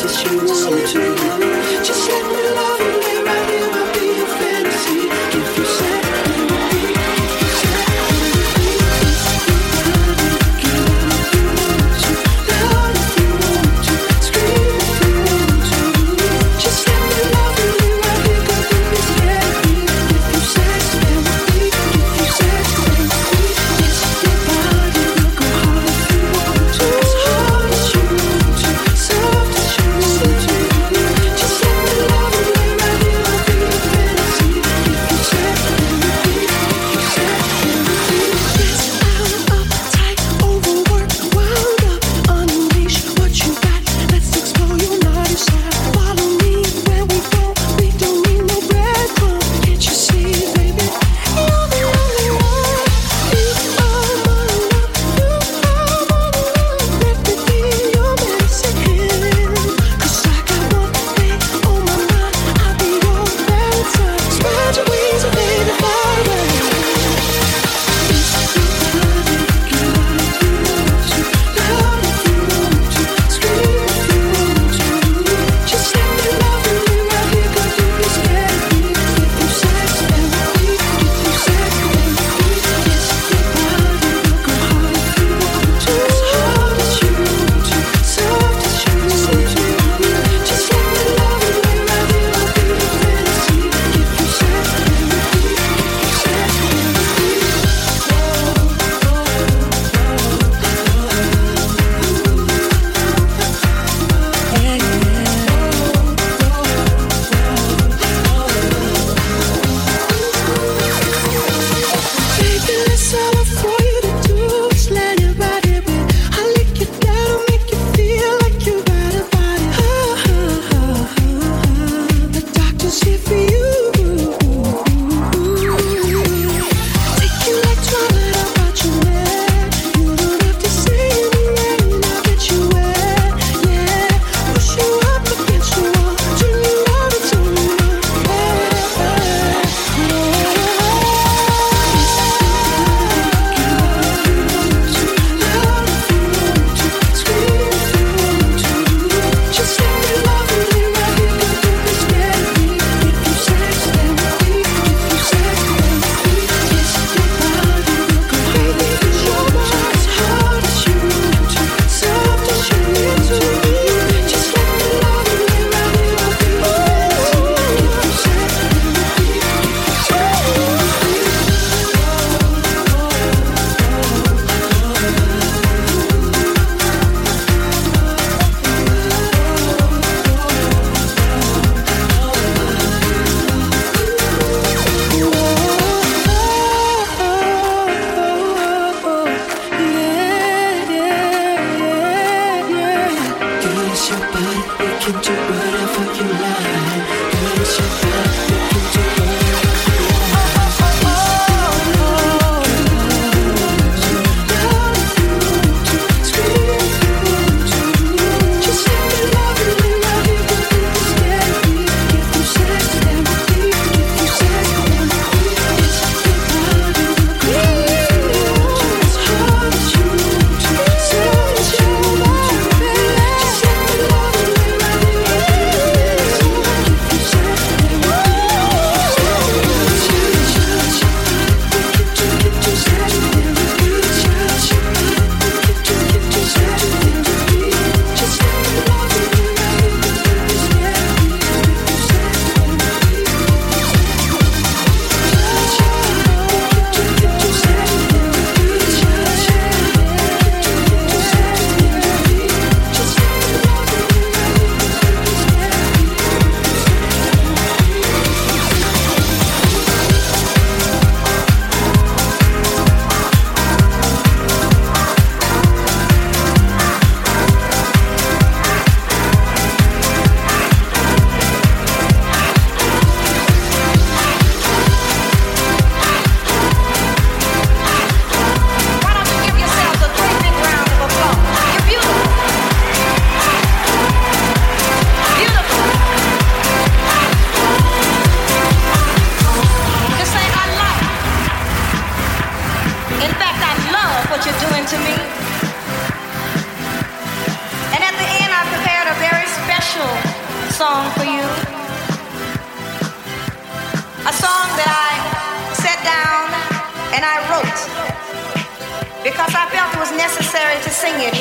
Just you of me. Necessary